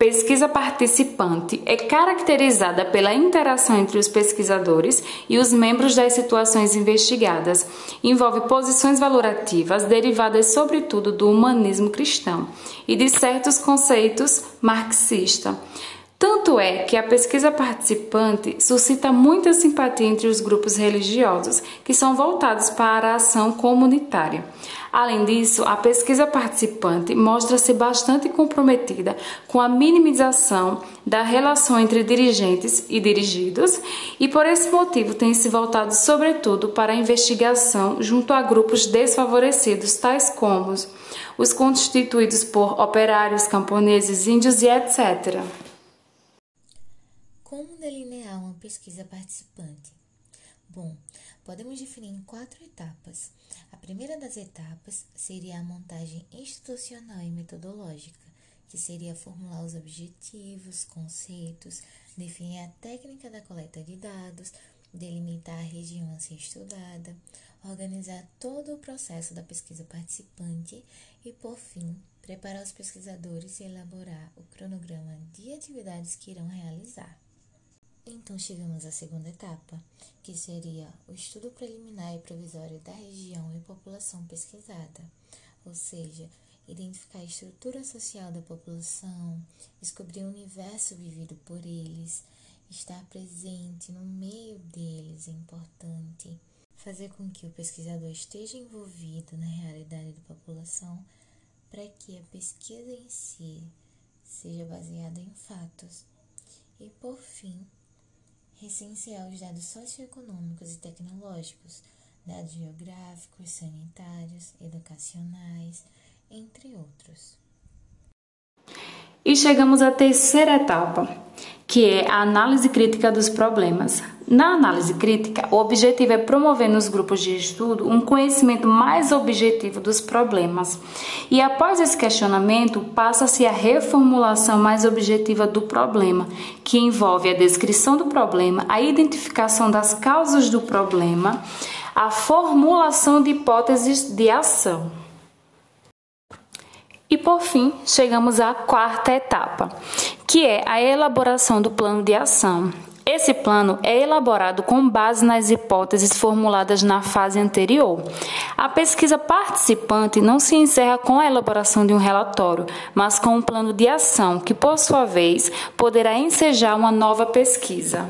Pesquisa participante é caracterizada pela interação entre os pesquisadores e os membros das situações investigadas. Envolve posições valorativas derivadas, sobretudo, do humanismo cristão e de certos conceitos marxistas. Tanto é que a pesquisa participante suscita muita simpatia entre os grupos religiosos que são voltados para a ação comunitária. Além disso, a pesquisa participante mostra-se bastante comprometida com a minimização da relação entre dirigentes e dirigidos, e por esse motivo tem se voltado sobretudo para a investigação junto a grupos desfavorecidos, tais como os constituídos por operários, camponeses, índios e etc. Como delinear uma pesquisa participante? Bom, podemos definir em quatro etapas. A primeira das etapas seria a montagem institucional e metodológica, que seria formular os objetivos, conceitos, definir a técnica da coleta de dados, delimitar a região a ser estudada, organizar todo o processo da pesquisa participante e, por fim, preparar os pesquisadores e elaborar o cronograma de atividades que irão realizar. Então chegamos à segunda etapa, que seria o estudo preliminar e provisório da região e população pesquisada, ou seja, identificar a estrutura social da população, descobrir o universo vivido por eles, estar presente no meio deles é importante, fazer com que o pesquisador esteja envolvido na realidade da população para que a pesquisa em si seja baseada em fatos. E por fim, recensear os dados socioeconômicos e tecnológicos, dados geográficos, sanitários, educacionais, entre outros. E chegamos à terceira etapa, que é a análise crítica dos problemas. Na análise crítica, o objetivo é promover nos grupos de estudo um conhecimento mais objetivo dos problemas. E após esse questionamento, passa-se a reformulação mais objetiva do problema, que envolve a descrição do problema, a identificação das causas do problema, a formulação de hipóteses de ação. E por fim, chegamos à quarta etapa, que é a elaboração do plano de ação. Esse plano é elaborado com base nas hipóteses formuladas na fase anterior. A pesquisa participante não se encerra com a elaboração de um relatório, mas com um plano de ação que, por sua vez, poderá ensejar uma nova pesquisa.